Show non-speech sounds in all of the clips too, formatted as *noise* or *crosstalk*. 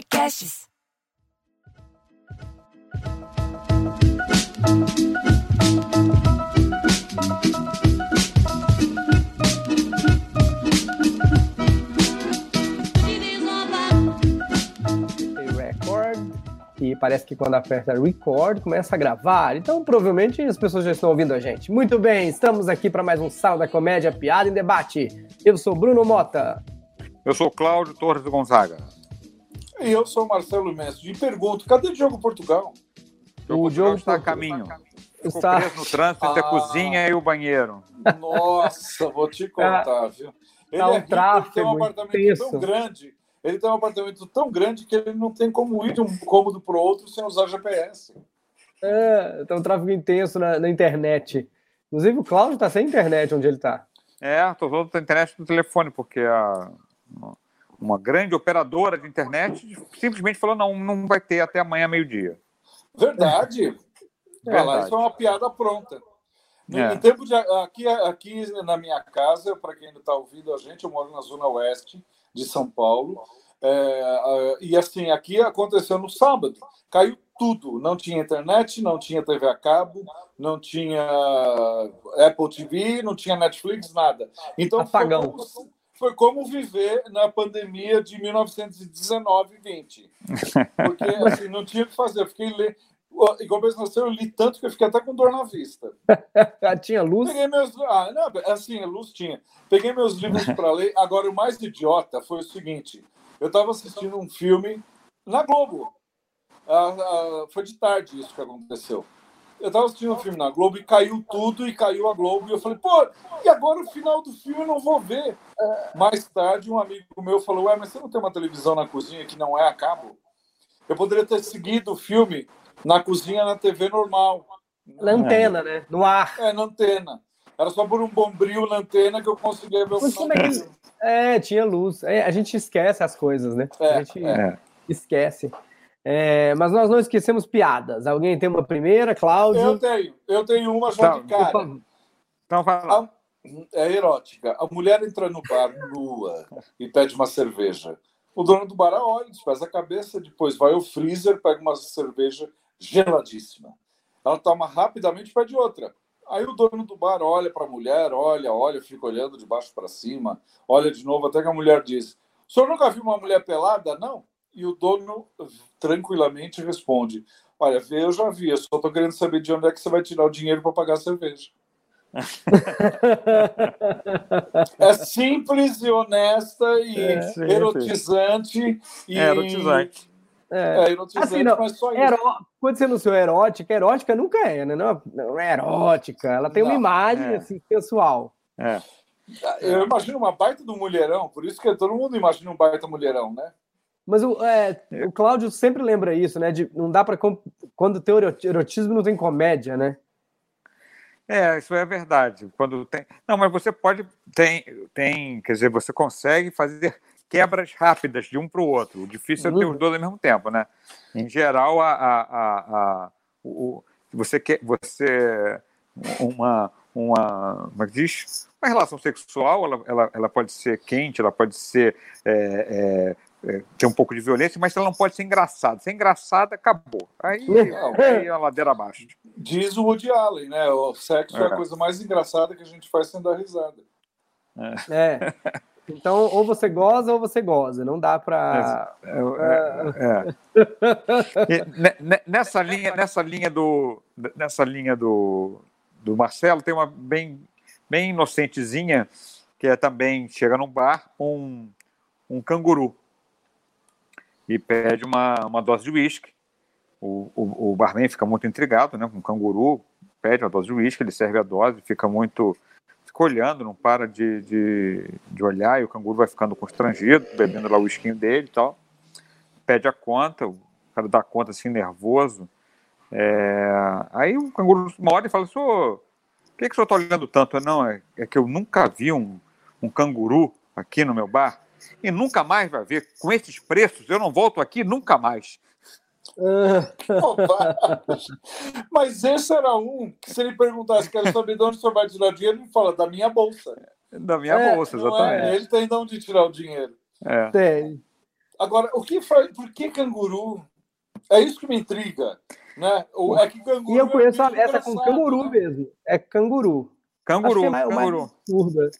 Podcasts. record e parece que quando aperta record começa a gravar. Então provavelmente as pessoas já estão ouvindo a gente. Muito bem, estamos aqui para mais um Sal da Comédia Piada em Debate. Eu sou Bruno Mota. Eu sou Cláudio Torres Gonzaga. E eu sou Marcelo Mestre. E pergunto, cadê o Diogo Portugal? O, o Diogo está a caminho. Ficou está... preso no trânsito entre ah, a cozinha e o banheiro. Nossa, vou te contar, viu? Ele, tá um é ele tem um apartamento intenso. tão grande. Ele tem um apartamento tão grande que ele não tem como ir de um cômodo para o outro sem usar GPS. É, tem um tráfego intenso na, na internet. Inclusive, o Cláudio está sem internet onde ele está. É, estou usando a internet no telefone, porque a, uma grande operadora de internet simplesmente falou: não, não vai ter até amanhã, meio-dia. Verdade. *laughs* É, lá, isso é uma piada pronta. É. Em tempo de, aqui, aqui na minha casa, para quem ainda está ouvindo a gente, eu moro na Zona Oeste de São Paulo. É, e assim, aqui aconteceu no sábado. Caiu tudo. Não tinha internet, não tinha TV a cabo, não tinha Apple TV, não tinha Netflix, nada. Então, Apagão. Foi foi como viver na pandemia de 1919 e 20. Porque *laughs* assim, não tinha o que fazer. Eu fiquei lendo. Em compensação, eu li tanto que eu fiquei até com dor na vista. *laughs* tinha luz? Peguei meus... Ah, não, assim, luz tinha. Peguei meus livros para ler. Agora, o mais idiota foi o seguinte: eu estava assistindo um filme na Globo. Ah, ah, foi de tarde isso que aconteceu. Eu estava assistindo um filme na Globo e caiu tudo e caiu a Globo. E eu falei, pô, e agora o final do filme eu não vou ver. Mais tarde, um amigo meu falou: Ué, mas você não tem uma televisão na cozinha que não é a cabo? Eu poderia ter seguido o filme na cozinha, na TV normal. Na antena, né? No ar. É, na antena. Era só por um bombril na antena que eu conseguia ver o Mas como é, que... é, tinha luz. É, a gente esquece as coisas, né? É, a gente é. esquece. É, mas nós não esquecemos piadas. Alguém tem uma primeira, Cláudio? Eu tenho. Eu tenho uma já então, de cara. Então, fala. É erótica. A mulher entra no bar nua e pede uma cerveja. O dono do bar olha, desfaz a cabeça, depois vai ao freezer, pega uma cerveja geladíssima. Ela toma rapidamente e pede outra. Aí o dono do bar olha para a mulher, olha, olha, fica olhando de baixo para cima, olha de novo, até que a mulher diz: O senhor nunca viu uma mulher pelada? Não. E o dono tranquilamente responde: Olha, eu já vi, eu só estou querendo saber de onde é que você vai tirar o dinheiro para pagar a cerveja. *laughs* é simples e honesta e é, erotizante. E... É erotizante. É, é erotizante, assim, não, mas só isso. Quando você anunciou erótica, erótica nunca é, né? Não, não é erótica, ela tem não, uma imagem é. assim, pessoal. É. Eu imagino uma baita do mulherão, por isso que todo mundo imagina um baita mulherão, né? Mas o, é, o Cláudio sempre lembra isso, né? De, não dá para. Quando tem erotismo, não tem comédia, né? É, isso é verdade. Quando tem. Não, mas você pode. Tem, tem. Quer dizer, você consegue fazer quebras rápidas de um para o outro. O difícil é ter os dois ao mesmo tempo, né? Em geral, a, a, a, a o, você quer. Você. Uma. Uma. Como é que diz? Uma relação sexual, ela, ela, ela pode ser quente, ela pode ser é, é, é, ter um pouco de violência, mas ela não pode ser engraçada. Se é engraçada, acabou. Aí, *laughs* aí é a ladeira abaixo. Diz o Woody Allen, né? O sexo é. é. a coisa mais engraçada que a gente faz sem dar risada. É. é. Então, ou você goza ou você goza. Não dá para. É, é, *laughs* nessa linha, nessa linha do, nessa linha do, do Marcelo tem uma bem, bem inocentezinha que é também chega num bar um, um canguru e pede uma, uma dose de uísque. O, o, o, barman fica muito intrigado, né? Com um canguru, pede uma dose de uísque, ele serve a dose, fica muito. fica olhando, não para de, de, de olhar, e o canguru vai ficando constrangido, bebendo lá o uísquinho dele e tal. Pede a conta, o cara dá conta assim, nervoso. É... Aí o canguru uma hora e fala: Senhor, por que, que o senhor está olhando tanto? Não, é, é que eu nunca vi um, um canguru aqui no meu bar e nunca mais vai ver. Com esses preços, eu não volto aqui nunca mais. *laughs* Mas esse era um que, se ele perguntasse, quero saber de onde o senhor vai tirar dinheiro, ele fala, da minha bolsa. Da minha é, bolsa, é? exatamente. É, ele tem de onde tirar o dinheiro. É. Tem. Agora, o que foi? Por que canguru? É isso que me intriga. Né? O, é que canguru e eu conheço é essa com canguru né? mesmo. É canguru. Canguru, é mais, canguru. Mais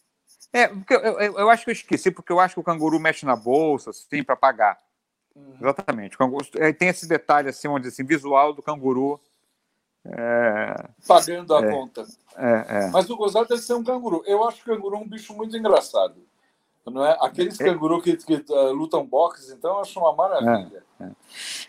é, porque eu, eu, eu, acho que eu esqueci, porque eu acho que o canguru mexe na bolsa, assim, para pagar. Uhum. Exatamente. O canguru, é, tem esse detalhe, assim, onde assim, visual do canguru. É... Pagando a é, conta. É, é. Mas o gozado deve ser um canguru. Eu acho que o canguru é um bicho muito engraçado. Não é? Aqueles é. canguru que, que uh, lutam boxe, então, eu acho uma maravilha.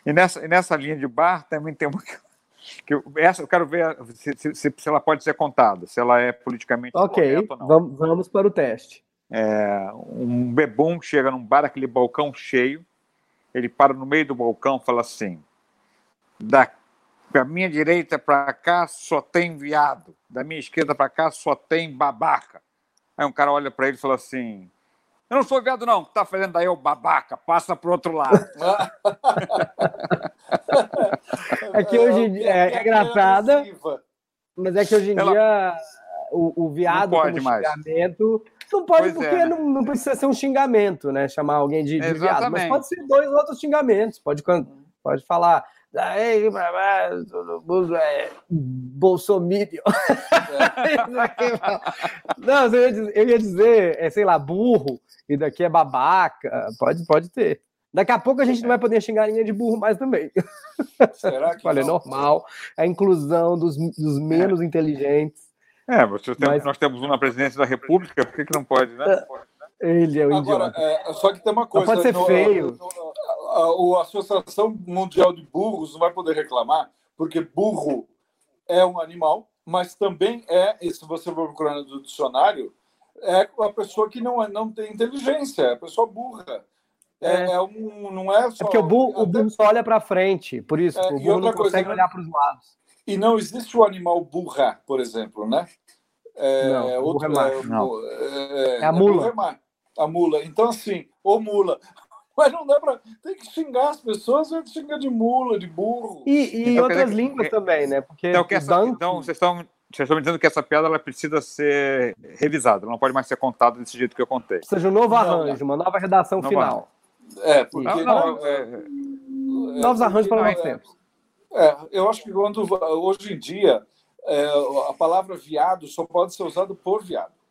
E, nessa, e nessa linha de bar também tem uma *laughs* que eu, essa eu quero ver se, se, se, ela pode ser contada, se ela é politicamente ok ou não. Vamos, vamos para o teste. É, um bebum chega num bar, aquele balcão cheio, ele para no meio do balcão e fala assim: da, da minha direita para cá só tem viado, da minha esquerda para cá só tem babaca. Aí um cara olha para ele e fala assim: eu não sou viado, não. Tá fazendo aí o babaca, passa pro outro lado. *laughs* é que hoje em dia é, é engraçada, mas é que hoje em Ela... dia o, o viado não pode mais. xingamento. Não pode pois porque é, né? não, não, precisa ser um xingamento, né? Chamar alguém de, de viado. Mas pode ser dois outros xingamentos. Pode, pode falar Aí, todo mundo é bolsomídio. *laughs* Não, eu ia dizer, eu ia dizer é, sei lá, burro, e daqui é babaca. Pode, pode ter. Daqui a pouco a gente não vai poder xingar ninguém de burro mais também. Será que *laughs* Olha, é normal. A inclusão dos, dos menos é. inteligentes. É, você tem, Mas... nós temos um na presidência da República, por que, que não pode, né? Ele é o Agora, é, só que tem uma coisa. Não pode ser no, feio. No, no, a, a Associação Mundial de Burros não vai poder reclamar, porque burro é um animal, mas também é, se você for procurar no dicionário, é a pessoa que não, é, não tem inteligência, é a pessoa burra. É, é. é um, não é só. É porque o burro, até... o burro só olha para frente, por isso, é, o burro não consegue coisa, olhar para os lados. E não existe o animal burra, por exemplo, né? É, não, outro, é, não. É, é, a mula. A mula. Então, assim, ô mula, *laughs* mas não dá para. Tem que xingar as pessoas, vai xingar de mula, de burro. E, e então, outras línguas também, né? Porque então, que essa, então vocês estão. Vocês estão me dizendo que essa piada ela precisa ser revisada, não pode mais ser contada desse jeito que eu contei. Ou seja, um novo arranjo, não, uma nova redação não final. É, porque. Não, não, é, é, novos é, arranjos para novos é, tempos. É, eu acho que quando, hoje em dia, é, a palavra viado só pode ser usada por viado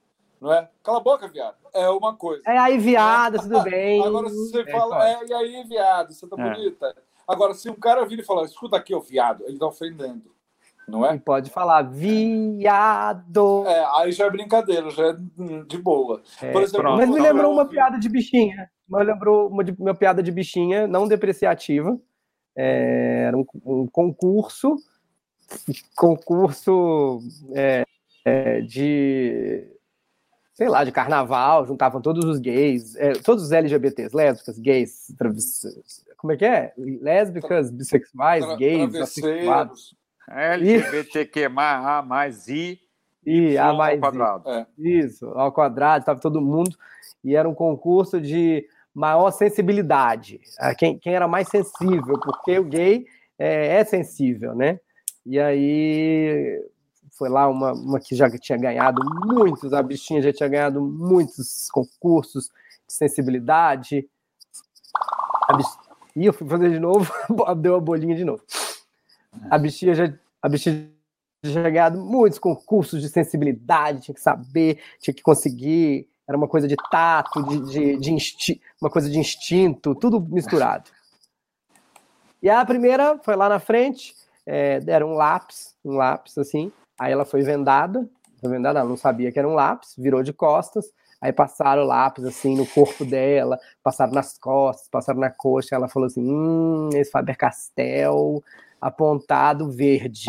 não é? Cala a boca, viado. É uma coisa. É aí, viado, tudo bem. Agora, se você é, fala, é, e aí, viado, você tá é. bonita. Agora, se um cara vira e falar, escuta aqui, ô viado, ele tá ofendendo. Não é? E pode falar, viado. É, aí já é brincadeira, já é de boa. É, Por exemplo, mas me lembrou uma piada de bichinha. Mas lembrou uma, de, uma piada de bichinha, não depreciativa. É, era um, um concurso concurso é, é, de sei lá, de carnaval, juntavam todos os gays, é, todos os LGBTs, lésbicas, gays, como é que é? Lésbicas, bissexuais, Tra gays, assexuados. LGBTQ A mais I e A mais ao quadrado. É. Isso, ao quadrado, estava todo mundo, e era um concurso de maior sensibilidade, quem, quem era mais sensível, porque o gay é, é sensível, né? E aí foi lá uma, uma que já tinha ganhado muitos, a bichinha já tinha ganhado muitos concursos de sensibilidade. A bichinha, e eu fui fazer de novo, *laughs* deu a bolinha de novo. A bichinha já, a bichinha já tinha ganhado muitos concursos de sensibilidade, tinha que saber, tinha que conseguir, era uma coisa de tato, de, de, de insti, uma coisa de instinto, tudo misturado. E a primeira foi lá na frente, é, deram um lápis, um lápis assim, Aí ela foi vendada, foi vendada, ela não sabia que era um lápis, virou de costas, aí passaram o lápis assim no corpo dela, passaram nas costas, passaram na coxa, ela falou assim: hum, esse Faber-Castell apontado verde.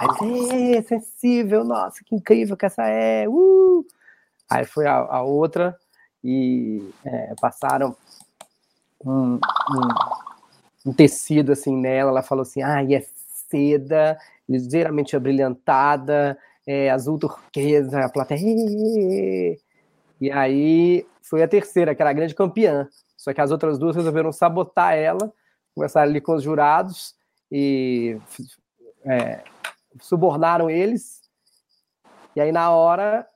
Aí, é sensível, nossa, que incrível que essa é, uh! Aí foi a, a outra e é, passaram um, um, um, tecido assim nela, ela falou assim, ah, é seda, ligeiramente abrilhantada, é, azul turquesa, a plateia. E aí foi a terceira, que era a grande campeã. Só que as outras duas resolveram sabotar ela, começaram ali com os jurados e é, subornaram eles. E aí, na hora,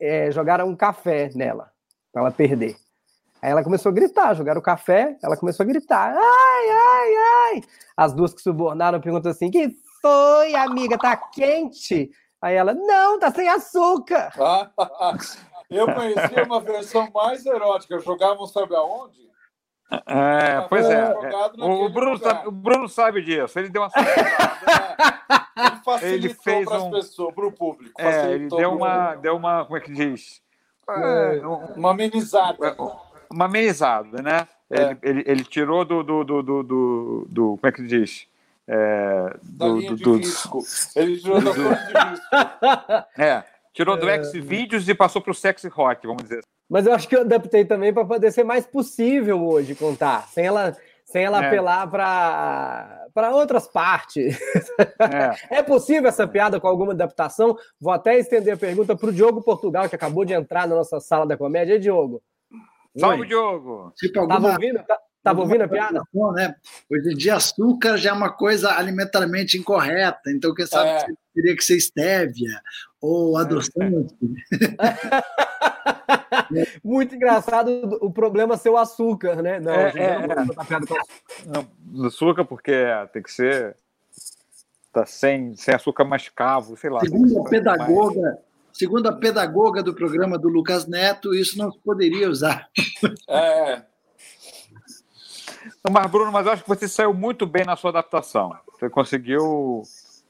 é, jogaram um café nela, para ela perder. Aí ela começou a gritar, jogaram o café, ela começou a gritar, ai, ai, ai. As duas que subornaram perguntam assim, que foi, amiga, tá quente? Aí ela, não, tá sem açúcar. *laughs* eu conhecia uma versão mais erótica, jogavam sabe aonde? É, pois é. é. O, Bruno sabe, o Bruno sabe disso. Ele deu uma *laughs* é. Ele facilitou fez para as um... pessoas, para o público. É, ele deu uma, deu uma, como é que diz? É, uma amenizada. Uma amenizada, né? É. Ele, ele, ele, tirou do, do, do, do, do, como é que diz? É, do, do, do, risco. Ele tirou da do, de risco. *laughs* É, tirou do X-Videos e passou para o Sexy Rock, vamos dizer mas eu acho que eu adaptei também para poder ser mais possível hoje contar, sem ela, sem ela é. apelar para outras partes. É. *laughs* é. possível essa piada com alguma adaptação? Vou até estender a pergunta para o Diogo Portugal, que acabou de entrar na nossa sala da comédia. E Diogo? Salve, Oi. Diogo! Tipo, alguma... Tava ouvindo? Tá... Estava ouvindo a piada? Né? Hoje em dia, açúcar já é uma coisa alimentarmente incorreta. Então, quem sabe é. teria que ser estévia ou adoçante. *laughs* Muito engraçado o problema ser o açúcar, né? Não, é, é, não, é. não, açúcar porque tem que ser tá sem, sem açúcar mascavo, sei lá. Segundo a pedagoga, mais... segundo a pedagoga do programa do Lucas Neto, isso não se poderia usar. É. Mas, Bruno, mas eu acho que você saiu muito bem na sua adaptação. Você conseguiu.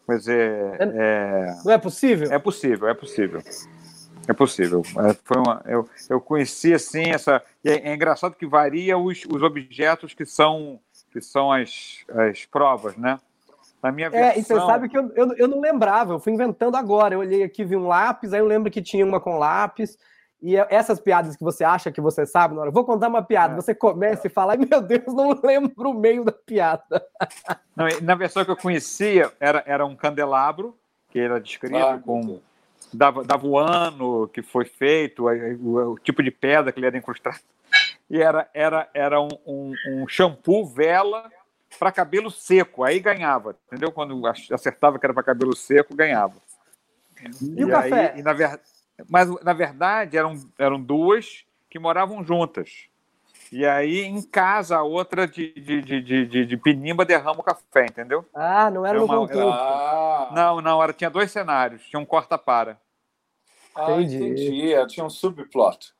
Mas é, é... Não é possível? É possível, é possível. É possível. É, foi uma, eu, eu conheci assim essa. É, é, engraçado que varia os, os objetos que são que são as, as provas, né? Na minha versão... É, e você sabe que eu, eu, eu não lembrava, eu fui inventando agora. Eu olhei aqui, vi um lápis, aí eu lembro que tinha uma com lápis. E é, essas piadas que você acha que você sabe, na hora, vou contar uma piada, é. você começa e fala, ai meu Deus, não *laughs* lembro o meio da piada. Não, na versão que eu conhecia, era, era um candelabro, que era descrito ah, com dava, dava o ano que foi feito, o, o, tipo de pedra que ele era incrustado. E era, era, era um, um, um shampoo vela para cabelo seco. Aí ganhava, entendeu? Quando acertava que era para cabelo seco, ganhava. E, e o aí, café? E na ver... Mas, na verdade, eram, eram duas que moravam juntas. E aí, em casa, a outra de, de, de, de, de Pinimba derrama o café, entendeu? Ah, não era, era uma... no ah. Não, não, era, tinha dois cenários. Tinha um corta-para. Ah, entendi. entendi. É, tinha um subplot.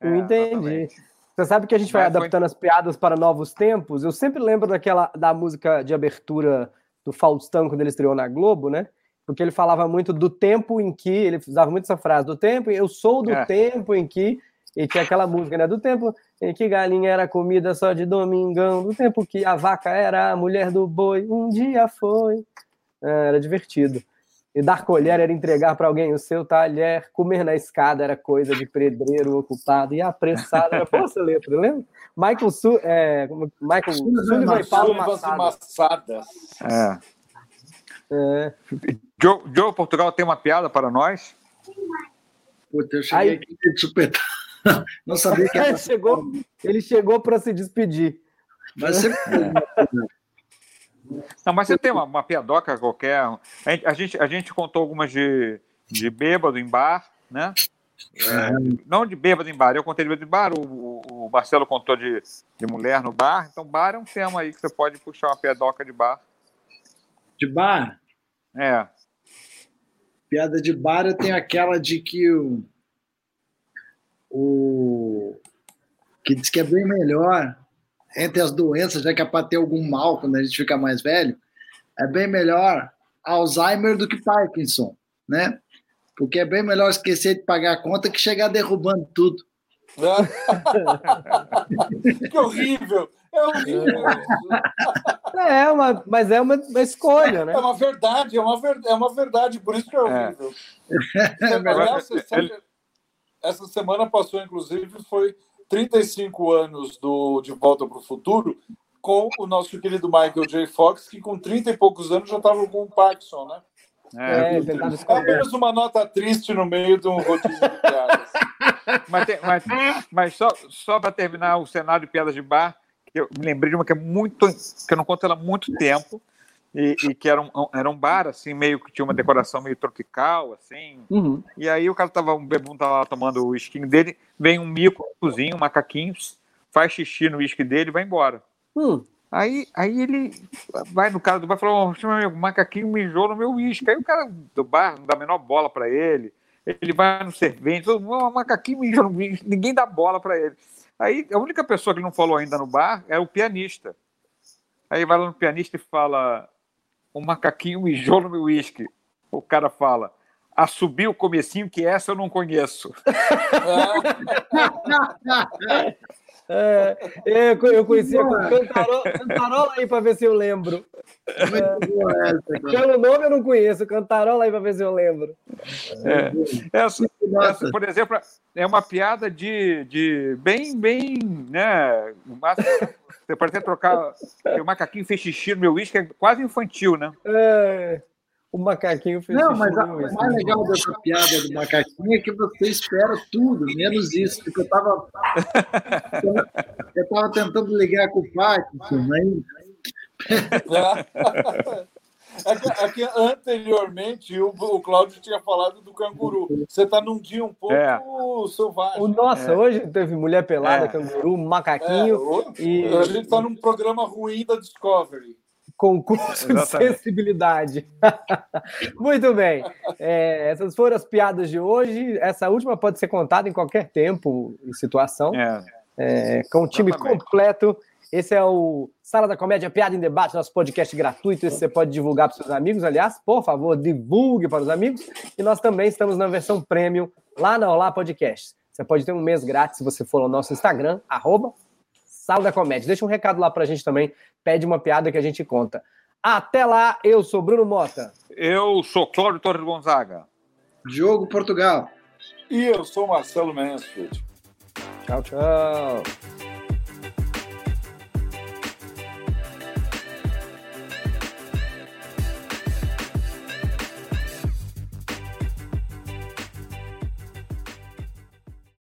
Eu é, entendi. Exatamente. Você sabe que a gente vai Mas adaptando foi... as piadas para novos tempos? Eu sempre lembro daquela da música de abertura do Faustão quando ele estreou na Globo, né? Porque ele falava muito do tempo em que, ele usava muito essa frase, do tempo, eu sou do é. tempo em que, e tinha aquela música, né? Do tempo em que galinha era comida só de domingão, do tempo que a vaca era a mulher do boi, um dia foi. É, era divertido. E dar colher era entregar para alguém o seu talher, comer na escada era coisa de pedreiro ocupado, e apressado era *laughs* essa letra, lembra? Michael, Su, é, Michael Sullivan e Paulo Massadas. É. É. Joe, Joe, Portugal tem uma piada para nós? Puta, eu cheguei Aí... aqui de supetão. *laughs* Não sabia que *laughs* era. Ele chegou, ele chegou para se despedir. Mas sempre. Não, mas você tem uma, uma piadoca qualquer. A gente, a gente, contou algumas de, de bêbado em bar, né? É, não de bêbado em bar, eu contei de bêbado em bar, o, o, Marcelo contou de, de mulher no bar, então bar é um tema aí que você pode puxar uma piadoca de bar. De bar? É. Piada de bar eu tenho aquela de que o, o que diz que é bem melhor entre as doenças, já que é para ter algum mal quando a gente fica mais velho, é bem melhor Alzheimer do que Parkinson, né? Porque é bem melhor esquecer de pagar a conta que chegar derrubando tudo. *laughs* que horrível! É horrível. É, uma, mas é uma, uma, escolha, né? É uma verdade, é uma, ver, é uma verdade, por isso que é horrível. É. *laughs* essa, essa semana passou, inclusive, foi 35 anos do De Volta para o Futuro com o nosso querido Michael J. Fox, que com 30 e poucos anos já estava com o Parkinson, né? É, é, é apenas uma nota triste no meio de um rodízio de piadas. *laughs* Mas, tem, mas, mas, só, só para terminar o cenário de piadas de bar, eu me lembrei de uma que é muito. que eu não conto ela há muito tempo, e, e, que era um, era um bar, assim, meio que tinha uma decoração meio tropical, assim. Uhum. E aí o cara tava, um bebum tava lá tomando o skin dele, vem um micozinho, um macaquinho, faz xixi no uísque dele e vai embora. Hum. Aí, aí ele vai no cara do bar e fala: oh, meu macaquinho mijou no meu uísque. Aí o cara do bar não dá a menor bola para ele. Ele vai no servente, o oh, macaquinho mijou no uísque, ninguém dá bola para ele. Aí a única pessoa que não falou ainda no bar é o pianista. Aí vai lá no pianista e fala: o macaquinho mijou no meu uísque. O cara fala: assobia o comecinho que essa eu não conheço. *laughs* *laughs* É, eu, eu conhecia com cantarola, cantarola aí para ver se eu lembro. É, pelo nome eu não conheço, cantarola aí para ver se eu lembro. É, essa, essa, por exemplo, é uma piada de, de bem, bem, né? Você pode até trocar. O macaquinho fez xixi no meu uísque, é quase infantil, né? É o macaquinho fez Não, mas a, o mais legal dessa piada do macaquinho é que você espera tudo, menos isso. Porque eu tava, eu tava tentando ligar com o Parkinson, aí. É que, é que anteriormente o, o Cláudio tinha falado do canguru. Você está num dia um pouco é. selvagem. O nossa, é. hoje teve mulher pelada, é. canguru, macaquinho. É, e... A gente está num programa ruim da Discovery concurso de sensibilidade. *laughs* Muito bem. É, essas foram as piadas de hoje. Essa última pode ser contada em qualquer tempo e situação. É. É, com o time Exatamente. completo. Esse é o Sala da Comédia Piada em Debate, nosso podcast gratuito. Esse você pode divulgar para seus amigos. Aliás, por favor, divulgue para os amigos. E nós também estamos na versão premium lá na Olá Podcast. Você pode ter um mês grátis se você for no nosso Instagram, arroba Sala da Comédia. Deixa um recado lá pra gente também, pede uma piada que a gente conta. Até lá, eu sou Bruno Mota. Eu sou Cláudio Torres Gonzaga. Diogo Portugal. E eu sou Marcelo Mansfield. Tchau, tchau.